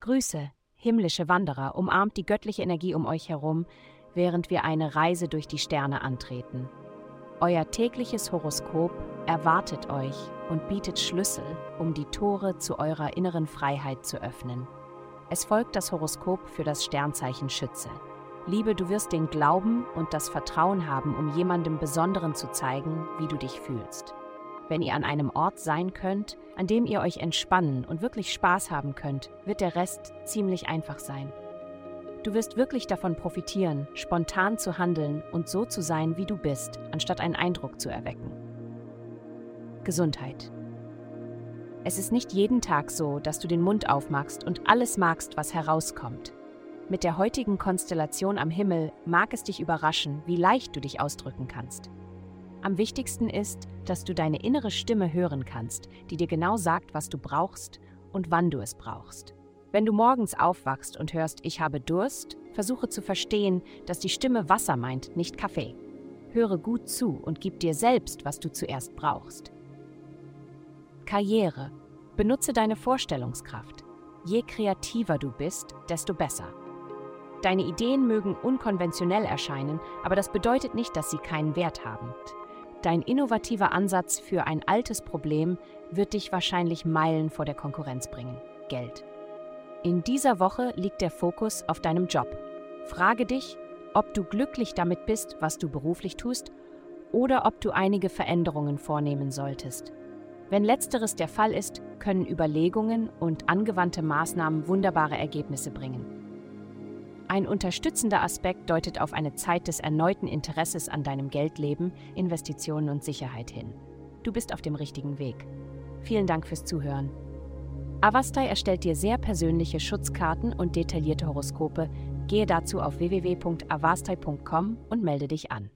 Grüße, himmlische Wanderer, umarmt die göttliche Energie um euch herum, während wir eine Reise durch die Sterne antreten. Euer tägliches Horoskop erwartet euch und bietet Schlüssel, um die Tore zu eurer inneren Freiheit zu öffnen. Es folgt das Horoskop für das Sternzeichen Schütze. Liebe, du wirst den Glauben und das Vertrauen haben, um jemandem Besonderen zu zeigen, wie du dich fühlst. Wenn ihr an einem Ort sein könnt, an dem ihr euch entspannen und wirklich Spaß haben könnt, wird der Rest ziemlich einfach sein. Du wirst wirklich davon profitieren, spontan zu handeln und so zu sein, wie du bist, anstatt einen Eindruck zu erwecken. Gesundheit. Es ist nicht jeden Tag so, dass du den Mund aufmachst und alles magst, was herauskommt. Mit der heutigen Konstellation am Himmel mag es dich überraschen, wie leicht du dich ausdrücken kannst. Am wichtigsten ist, dass du deine innere Stimme hören kannst, die dir genau sagt, was du brauchst und wann du es brauchst. Wenn du morgens aufwachst und hörst, ich habe Durst, versuche zu verstehen, dass die Stimme Wasser meint, nicht Kaffee. Höre gut zu und gib dir selbst, was du zuerst brauchst. Karriere. Benutze deine Vorstellungskraft. Je kreativer du bist, desto besser. Deine Ideen mögen unkonventionell erscheinen, aber das bedeutet nicht, dass sie keinen Wert haben. Dein innovativer Ansatz für ein altes Problem wird dich wahrscheinlich Meilen vor der Konkurrenz bringen. Geld. In dieser Woche liegt der Fokus auf deinem Job. Frage dich, ob du glücklich damit bist, was du beruflich tust, oder ob du einige Veränderungen vornehmen solltest. Wenn letzteres der Fall ist, können Überlegungen und angewandte Maßnahmen wunderbare Ergebnisse bringen. Ein unterstützender Aspekt deutet auf eine Zeit des erneuten Interesses an deinem Geldleben, Investitionen und Sicherheit hin. Du bist auf dem richtigen Weg. Vielen Dank fürs Zuhören. Avastai erstellt dir sehr persönliche Schutzkarten und detaillierte Horoskope. Gehe dazu auf www.avastai.com und melde dich an.